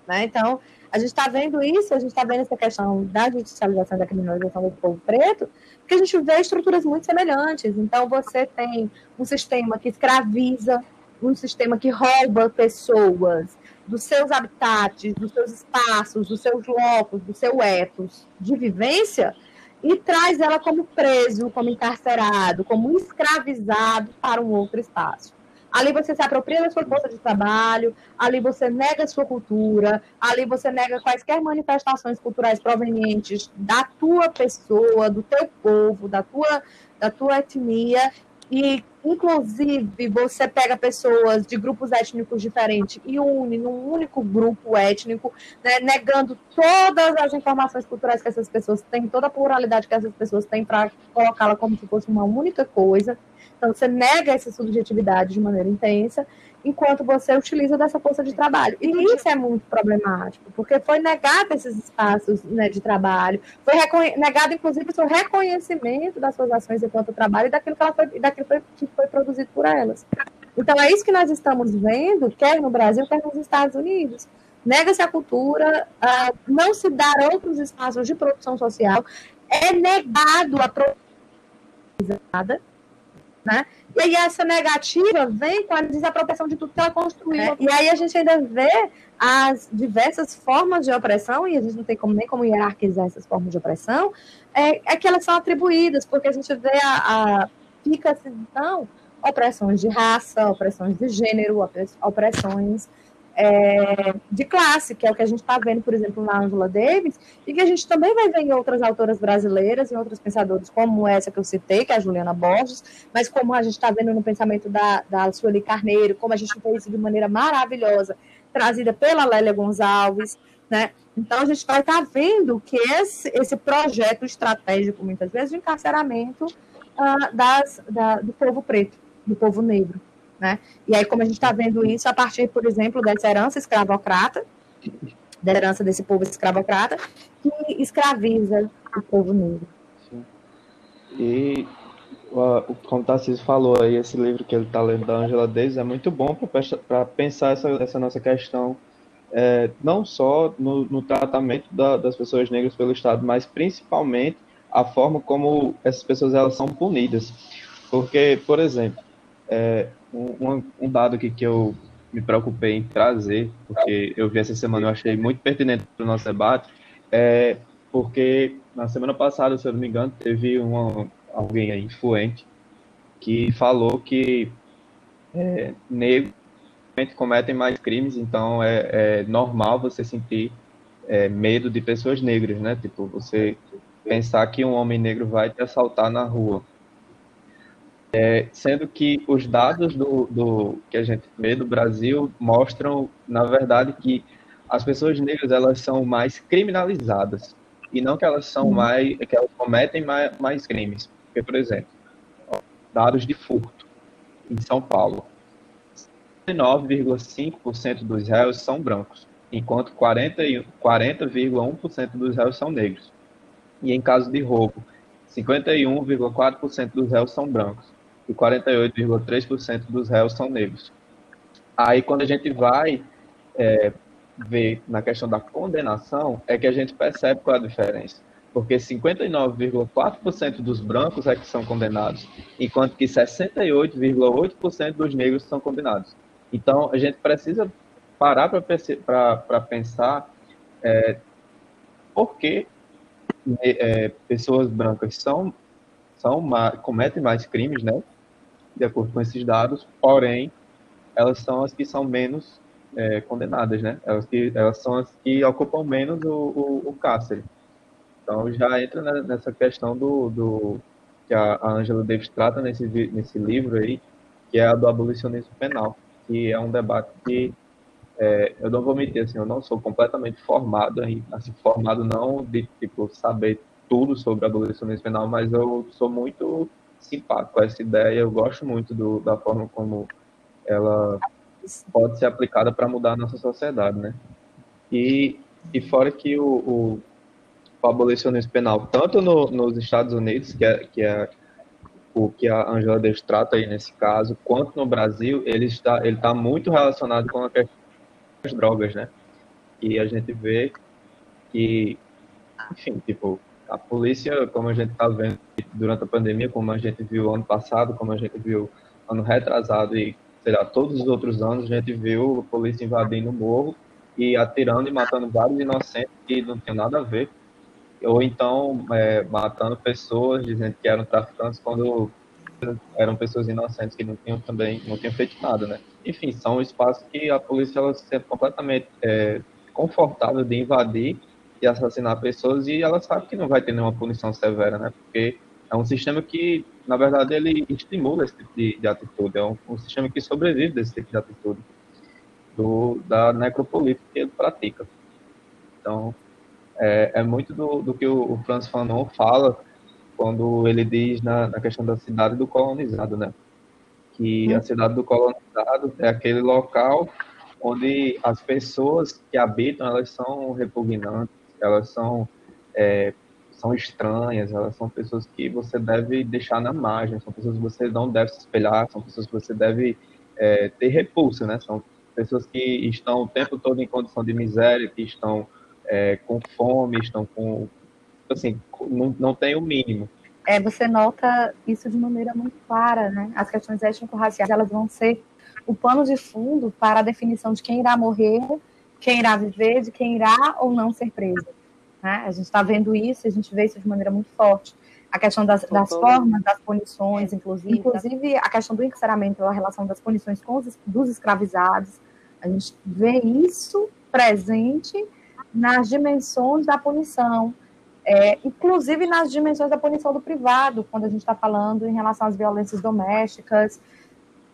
Né? Então, a gente está vendo isso, a gente está vendo essa questão da judicialização da criminalização do povo preto, porque a gente vê estruturas muito semelhantes. Então, você tem um sistema que escraviza, um sistema que rouba pessoas dos seus habitats, dos seus espaços, dos seus locos, do seu ethos de vivência, e traz ela como preso, como encarcerado, como escravizado para um outro espaço. Ali você se apropria da sua força de trabalho, ali você nega a sua cultura, ali você nega quaisquer manifestações culturais provenientes da tua pessoa, do teu povo, da tua, da tua etnia, e inclusive você pega pessoas de grupos étnicos diferentes e une num único grupo étnico, né, negando todas as informações culturais que essas pessoas têm, toda a pluralidade que essas pessoas têm para colocá-la como se fosse uma única coisa. Então, você nega essa subjetividade de maneira intensa, enquanto você utiliza dessa força de trabalho. E isso é muito problemático, porque foi negado esses espaços né, de trabalho, foi negado, inclusive, o seu reconhecimento das suas ações enquanto trabalho e daquilo que, ela foi, daquilo que foi produzido por elas. Então, é isso que nós estamos vendo, quer no Brasil, quer nos Estados Unidos. Nega-se a cultura, uh, não se dar outros espaços de produção social, é negado a produção né? E aí essa negativa vem com a desapropriação de tudo que ela construiu. É, e aí a gente ainda vê as diversas formas de opressão, e a gente não tem como, nem como hierarquizar essas formas de opressão, é, é que elas são atribuídas, porque a gente vê a, a fica assim, então, opressões de raça, opressões de gênero, opressões é, de classe, que é o que a gente está vendo, por exemplo, na Angela Davis, e que a gente também vai ver em outras autoras brasileiras, em outros pensadores, como essa que eu citei, que é a Juliana Borges, mas como a gente está vendo no pensamento da, da Sueli Carneiro, como a gente vê isso de maneira maravilhosa, trazida pela Lélia Gonçalves, né? Então, a gente vai estar tá vendo que esse, esse projeto estratégico, muitas vezes, de encarceramento uh, das, da, do povo preto, do povo negro, né? E aí, como a gente está vendo isso a partir, por exemplo, dessa herança escravocrata, da herança desse povo escravocrata, que escraviza o povo negro. Sim. E como o Tarcísio falou aí, esse livro que ele está lendo da Angela Davis é muito bom para pensar essa, essa nossa questão, é, não só no, no tratamento da, das pessoas negras pelo Estado, mas principalmente a forma como essas pessoas elas são punidas. Porque, por exemplo, é, um, um, dado aqui que eu me preocupei em trazer, porque eu vi essa semana, eu achei muito pertinente para o nosso debate, é porque na semana passada, se eu não me engano, teve uma, alguém aí influente que falou que é, negros cometem mais crimes, então é, é normal você sentir é, medo de pessoas negras, né? Tipo, você pensar que um homem negro vai te assaltar na rua. É, sendo que os dados do, do, que a gente vê do Brasil mostram, na verdade, que as pessoas negras elas são mais criminalizadas e não que elas são uhum. mais que elas cometem mais, mais crimes. Porque, por exemplo, dados de furto em São Paulo, 9,5% dos réus são brancos, enquanto 40,1% 40, dos réus são negros. E em caso de roubo, 51,4% dos réus são brancos e 48,3% dos réus são negros. Aí, quando a gente vai é, ver na questão da condenação, é que a gente percebe qual é a diferença. Porque 59,4% dos brancos é que são condenados, enquanto que 68,8% dos negros são condenados. Então, a gente precisa parar para pensar é, por que é, pessoas brancas são, são cometem mais crimes, né? De acordo com esses dados, porém, elas são as que são menos é, condenadas, né? Elas, que, elas são as que ocupam menos o, o, o cárcere. Então, já entra nessa questão do, do que a, Angela Davis trata nesse, nesse livro aí, que é a do abolicionismo penal, que é um debate que é, eu não vou mentir, assim, eu não sou completamente formado, assim, formado não de, tipo, saber tudo sobre a abolicionismo penal, mas eu sou muito simpático com essa ideia, eu gosto muito do, da forma como ela pode ser aplicada para mudar a nossa sociedade, né? E, e fora que o, o, o abolicionismo penal, tanto no, nos Estados Unidos, que é, que é o que a Angela Davis trata aí nesse caso, quanto no Brasil, ele está, ele está muito relacionado com a questão das drogas, né? E a gente vê que, enfim, tipo, a polícia, como a gente está vendo durante a pandemia, como a gente viu ano passado, como a gente viu ano retrasado e, sei lá, todos os outros anos, a gente viu a polícia invadindo o morro e atirando e matando vários inocentes que não tinham nada a ver ou então é, matando pessoas dizendo que eram traficantes quando eram pessoas inocentes que não tinham também não tinham feito nada, né? Enfim, são espaços que a polícia ela se sente completamente é, confortável de invadir e assassinar pessoas e ela sabe que não vai ter nenhuma punição severa, né? Porque é um sistema que, na verdade, ele estimula esse tipo de, de atitude, é um, um, sistema que sobrevive desse tipo de atitude do, da necropolítica que ele pratica. Então, é, é muito do, do, que o, o Franz Fanon fala quando ele diz na, na, questão da cidade do colonizado, né? Que a uhum. cidade do colonizado é aquele local onde as pessoas que habitam elas são repugnantes, elas são é, são estranhas, elas são pessoas que você deve deixar na margem, são pessoas que você não deve se espelhar, são pessoas que você deve é, ter repulsa, né? São pessoas que estão o tempo todo em condição de miséria, que estão é, com fome, estão com. Assim, não, não tem o mínimo. É, você nota isso de maneira muito clara, né? As questões étnico-raciais elas vão ser o pano de fundo para a definição de quem irá morrer, quem irá viver, de quem irá ou não ser preso. Né? A gente está vendo isso, a gente vê isso de maneira muito forte. A questão das, das formas, das punições, inclusive, inclusive a questão do encarceramento, a relação das punições com os dos escravizados. A gente vê isso presente nas dimensões da punição, é, inclusive nas dimensões da punição do privado, quando a gente está falando em relação às violências domésticas.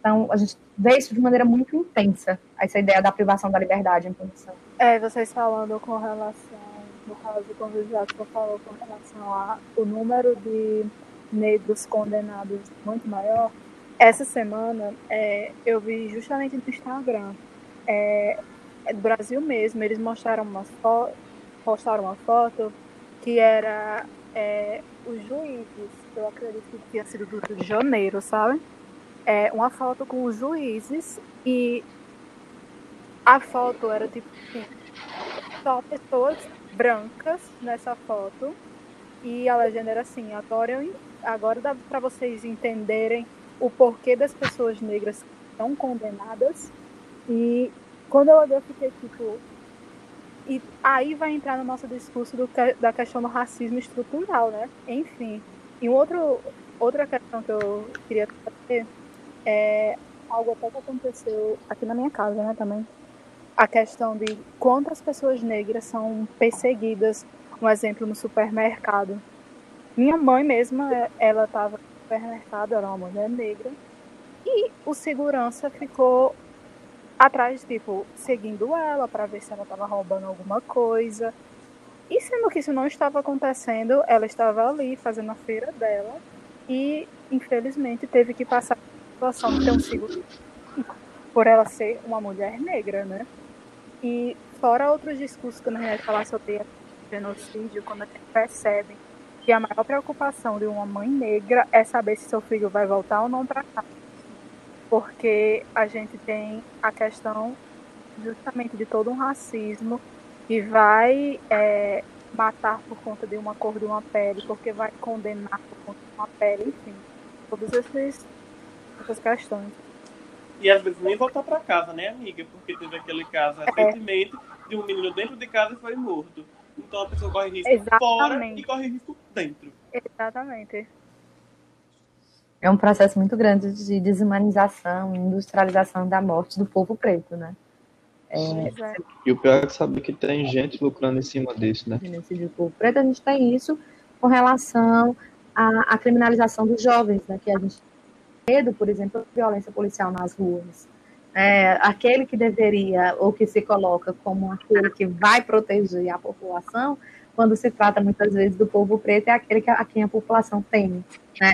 Então, a gente vê isso de maneira muito intensa, essa ideia da privação da liberdade em punição. É, vocês falando com relação, no caso, quando o Jackson falou com relação ao número de negros condenados muito maior, essa semana é, eu vi justamente no Instagram é, é do Brasil mesmo, eles mostraram uma foto, postaram uma foto que era é, os juízes, eu acredito que tinha sido do Rio de Janeiro, sabe? É, uma foto com os juízes e a foto era tipo só pessoas brancas nessa foto e a legenda era assim, agora, eu, agora dá para vocês entenderem o porquê das pessoas negras estão condenadas e quando eu olhei, eu fiquei tipo. E aí vai entrar no nosso discurso do, da questão do racismo estrutural, né? Enfim. E um outro, outra questão que eu queria trazer é algo até que aconteceu aqui na minha casa, né, também. A questão de quantas pessoas negras são perseguidas, um exemplo, no supermercado. Minha mãe mesma, ela estava no supermercado, era uma mulher negra, e o segurança ficou atrás, tipo, seguindo ela para ver se ela estava roubando alguma coisa. E sendo que isso não estava acontecendo, ela estava ali fazendo a feira dela e, infelizmente, teve que passar a situação de ter um por ela ser uma mulher negra, né? E fora outros discursos que a gente vai falar sobre genocídio, quando a gente percebe que a maior preocupação de uma mãe negra é saber se seu filho vai voltar ou não para casa porque a gente tem a questão justamente de todo um racismo que vai é, matar por conta de uma cor de uma pele, porque vai condenar por conta de uma pele, enfim, todas essas, essas questões. E às vezes nem voltar para casa, né, amiga? Porque teve aquele caso é. recentemente é. de um menino dentro de casa e foi morto. Então a pessoa corre risco Exatamente. fora e corre risco dentro. Exatamente é um processo muito grande de desumanização, industrialização da morte do povo preto, né? É, e o pior é saber que tem gente lucrando em cima disso, né? do povo preto, a gente tem isso com relação à, à criminalização dos jovens, né? Que a gente tem medo, por exemplo, de violência policial nas ruas. É, aquele que deveria, ou que se coloca como aquele que vai proteger a população, quando se trata muitas vezes do povo preto, é aquele que, a quem a população teme. Né?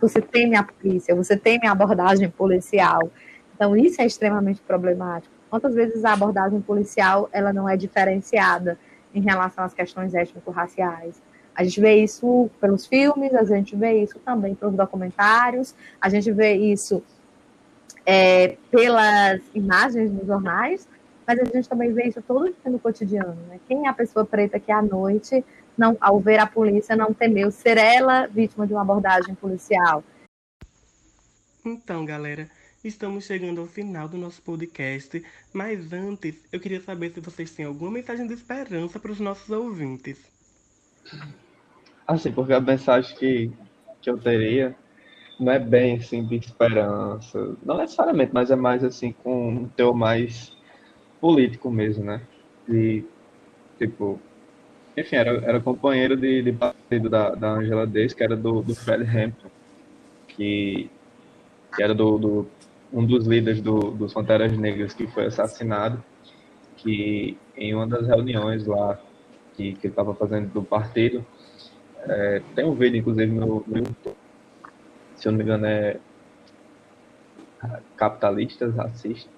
Você teme a polícia, você teme a abordagem policial. Então, isso é extremamente problemático. Quantas vezes a abordagem policial ela não é diferenciada em relação às questões étnico-raciais? A gente vê isso pelos filmes, a gente vê isso também pelos documentários, a gente vê isso é, pelas imagens nos jornais, mas a gente também vê isso todo dia no cotidiano. Né? Quem é a pessoa preta que à noite, não, ao ver a polícia, não temeu ser ela vítima de uma abordagem policial? Então, galera, estamos chegando ao final do nosso podcast, mas antes eu queria saber se vocês têm alguma mensagem de esperança para os nossos ouvintes. Assim, porque a mensagem que, que eu teria não é bem assim de esperança, não necessariamente, mas é mais assim com um teu mais político mesmo, né? De tipo, enfim, era, era companheiro de, de partido da, da Angela Davis, que era do, do Fred Hampton, que, que era do, do, um dos líderes do, dos Panteras Negras que foi assassinado, que em uma das reuniões lá que, que ele estava fazendo do partido, é, tem um vídeo, inclusive, no, no YouTube, se eu não me engano, é capitalistas, racistas,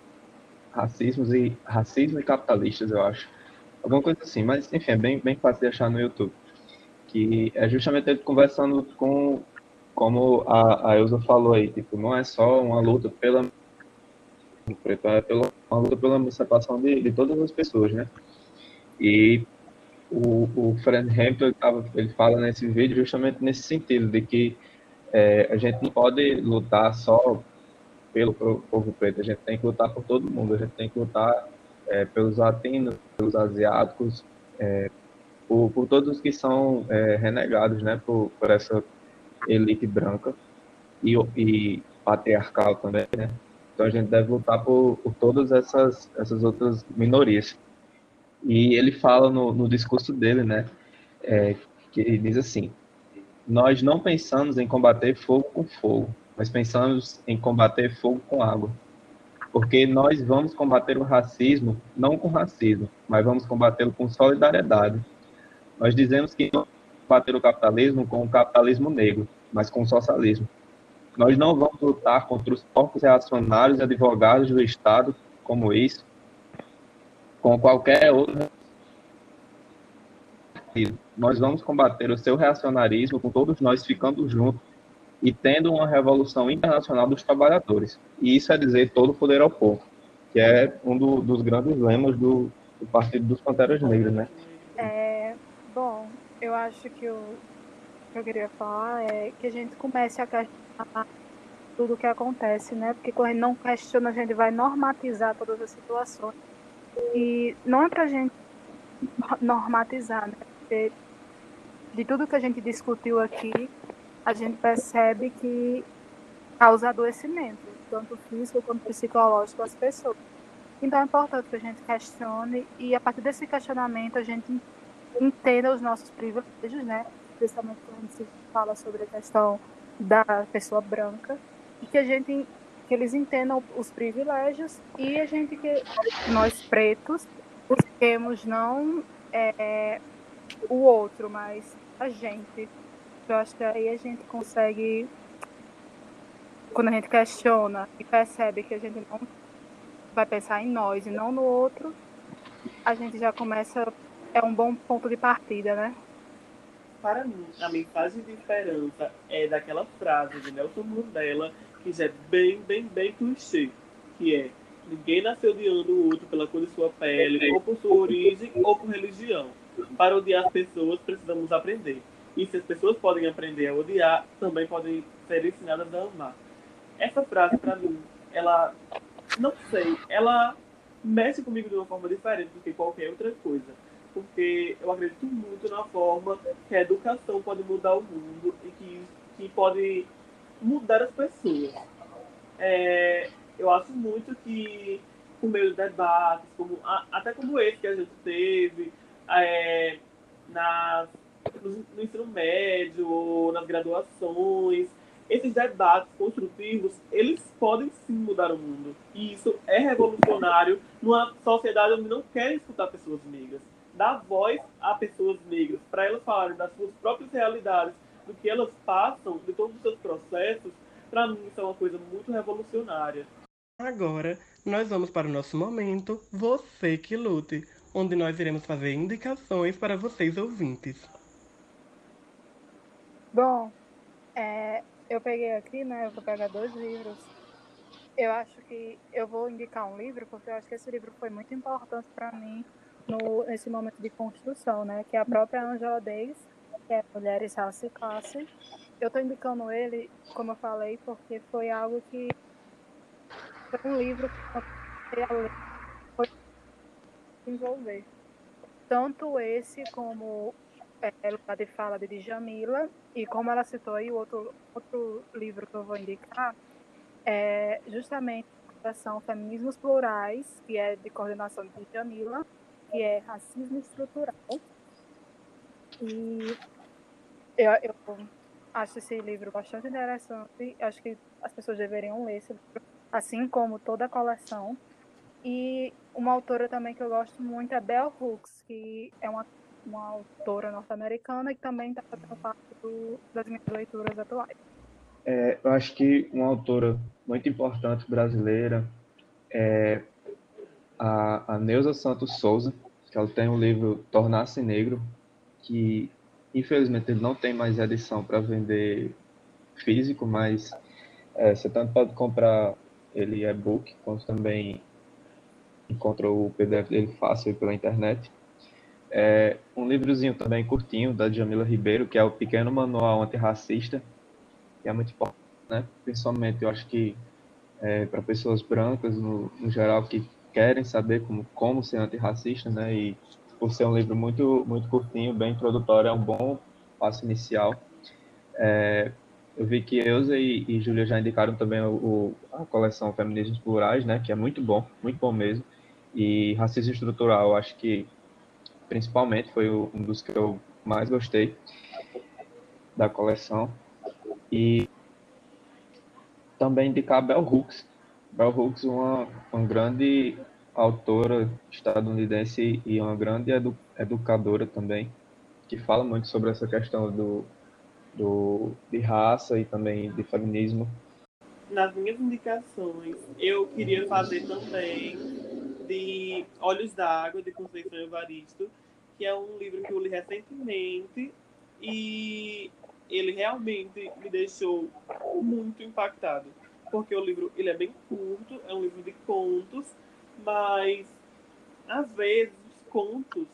racismos e racismo e capitalistas, eu acho. Alguma coisa assim, mas enfim, é bem, bem fácil de achar no YouTube. Que é justamente ele conversando com, como a, a Elza falou aí, tipo, não é só uma luta pela é pela, uma luta pela emancipação de, de todas as pessoas, né? E o, o Fred Hampton ele, fala nesse vídeo justamente nesse sentido, de que é, a gente não pode lutar só pelo povo preto, a gente tem que lutar por todo mundo, a gente tem que lutar é, pelos latinos, pelos asiáticos, é, por, por, todos que são é, renegados né, por, por, essa elite branca e, e, patriarcal também. Né? Então a gente deve lutar por, por todas essas, essas outras minorias. E ele fala no, no discurso dele, né, é, que ele diz assim: Nós não pensamos em combater fogo com fogo, mas pensamos em combater fogo com água. Porque nós vamos combater o racismo não com racismo, mas vamos combatê-lo com solidariedade. Nós dizemos que não combater o capitalismo com o capitalismo negro, mas com o socialismo. Nós não vamos lutar contra os corpos reacionários e advogados do Estado, como isso, com qualquer outro nós vamos combater o seu reacionarismo com todos nós ficando juntos e tendo uma revolução internacional dos trabalhadores. E isso é dizer todo o poder ao povo, que é um do, dos grandes lemas do, do, Partido dos Panteras Negras, né? É, bom, eu acho que o que eu queria falar é que a gente comece a questionar tudo o que acontece, né? Porque quando a gente não questiona, a gente vai normatizar todas as situações. E não é pra gente normatizar, né? Porque de tudo que a gente discutiu aqui, a gente percebe que causa adoecimento, tanto físico quanto psicológico às pessoas. Então é importante que a gente questione e a partir desse questionamento a gente entenda os nossos privilégios, né? Principalmente quando a gente fala sobre a questão da pessoa branca e que a gente que eles entendam os privilégios e a gente que nós pretos busquemos não é, o outro, mas a gente eu acho que aí a gente consegue, quando a gente questiona e percebe que a gente não vai pensar em nós e não no outro, a gente já começa, é um bom ponto de partida, né? Para mim, a mensagem de esperança é daquela frase de Nelson Mandela, é bem, bem, bem clichê, que é ninguém nasceu odiando o outro pela cor de sua pele, ou por sua origem, ou por religião. Para odiar as pessoas, precisamos aprender. E se as pessoas podem aprender a odiar, também podem ser ensinadas a amar. Essa frase, para mim, ela, não sei, ela mexe comigo de uma forma diferente do que qualquer outra coisa. Porque eu acredito muito na forma que a educação pode mudar o mundo e que, que pode mudar as pessoas. É, eu acho muito que, por meio de debates, como, até como esse que a gente teve, é, nas no ensino médio ou nas graduações, esses debates construtivos, eles podem sim mudar o mundo. E isso é revolucionário numa sociedade onde não querem escutar pessoas negras. dar voz a pessoas negras, para elas falarem das suas próprias realidades, do que elas passam, de todos os seus processos, para mim isso é uma coisa muito revolucionária. Agora, nós vamos para o nosso momento Você que Lute, onde nós iremos fazer indicações para vocês ouvintes. Bom, é, eu peguei aqui, né? Eu vou pegar dois livros. Eu acho que eu vou indicar um livro, porque eu acho que esse livro foi muito importante para mim no, nesse momento de construção, né? Que é a própria Angela Davis, que é Mulheres, Raça e Classe. Eu estou indicando ele, como eu falei, porque foi algo que foi um livro que eu a ler, foi desenvolver. Tanto esse como é, Lugar de Fala de Djamila, e como ela citou aí, o outro, outro livro que eu vou indicar é justamente são Feminismos Plurais, que é de coordenação de Djamila, que é Racismo Estrutural. E eu, eu acho esse livro bastante interessante, acho que as pessoas deveriam ler esse livro, assim como toda a coleção. E uma autora também que eu gosto muito é Bell Hooks, que é uma uma autora norte-americana que também está fazendo parte do, das minhas leituras atuais. É, eu acho que uma autora muito importante brasileira é a, a Neuza Santos Souza, que ela tem o um livro Tornar-se Negro, que infelizmente ele não tem mais edição para vender físico, mas é, você tanto pode comprar ele e-book, quanto também encontra o PDF dele fácil pela internet. É, um livrozinho também curtinho da Jamila Ribeiro, que é o Pequeno Manual Antirracista, que é muito importante, né? principalmente eu acho que é, para pessoas brancas no, no, geral que querem saber como, como ser antirracista, né? e por ser um livro muito, muito curtinho, bem introdutório, é um bom passo inicial. É, eu vi que Eusa e, e Júlia já indicaram também o, o, a coleção Feminismos Plurais, né? que é muito bom, muito bom mesmo. E Racismo Estrutural, acho que principalmente, foi um dos que eu mais gostei da coleção. E também indicar Bell Hooks. Bell Hooks, uma, uma grande autora estadunidense e uma grande edu educadora também, que fala muito sobre essa questão do, do, de raça e também de feminismo. Nas minhas indicações, eu queria fazer também de Olhos d'Água, de Conceição Evaristo, que é um livro que eu li recentemente e ele realmente me deixou muito impactado, porque o livro ele é bem curto, é um livro de contos, mas às vezes os contos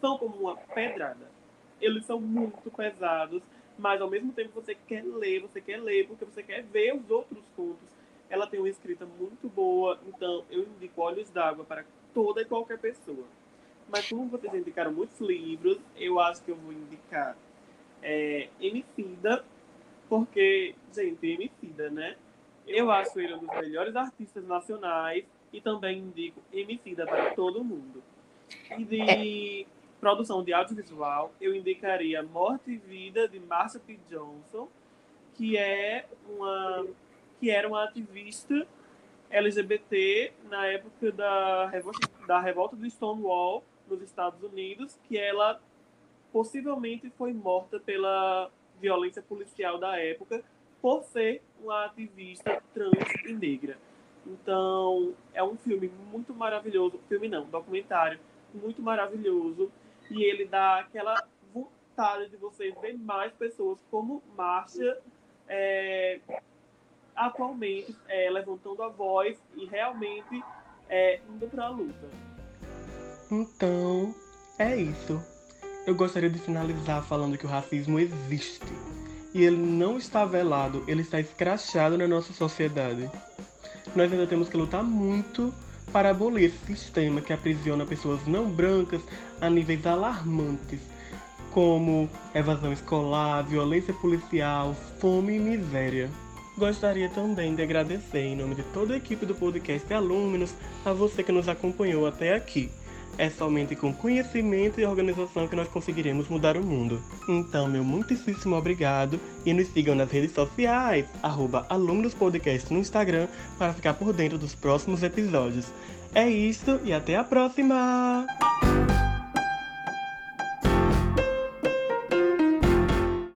são como uma pedrada. Eles são muito pesados, mas ao mesmo tempo você quer ler, você quer ler porque você quer ver os outros contos. Ela tem uma escrita muito boa, então eu indico Olhos d'Água para toda e qualquer pessoa. Mas como vocês indicaram muitos livros, eu acho que eu vou indicar é, Emicida, porque, gente, Emicida, né? Eu acho ele um dos melhores artistas nacionais e também indico Emicida para todo mundo. E de produção de audiovisual, eu indicaria Morte e Vida, de Marsha P. Johnson, que é uma que era uma ativista LGBT na época da revolta, da revolta do Stonewall nos Estados Unidos, que ela possivelmente foi morta pela violência policial da época por ser uma ativista trans e negra. Então, é um filme muito maravilhoso, filme não, documentário muito maravilhoso, e ele dá aquela vontade de você ver mais pessoas como Marcia é, atualmente é, levantando a voz e realmente é, indo para a luta. Então, é isso. Eu gostaria de finalizar falando que o racismo existe. E ele não está velado, ele está escrachado na nossa sociedade. Nós ainda temos que lutar muito para abolir esse sistema que aprisiona pessoas não brancas a níveis alarmantes, como evasão escolar, violência policial, fome e miséria. Gostaria também de agradecer, em nome de toda a equipe do podcast Alumnos, a você que nos acompanhou até aqui. É somente com conhecimento e organização que nós conseguiremos mudar o mundo. Então, meu muitíssimo obrigado e nos sigam nas redes sociais, arroba no Instagram, para ficar por dentro dos próximos episódios. É isso e até a próxima!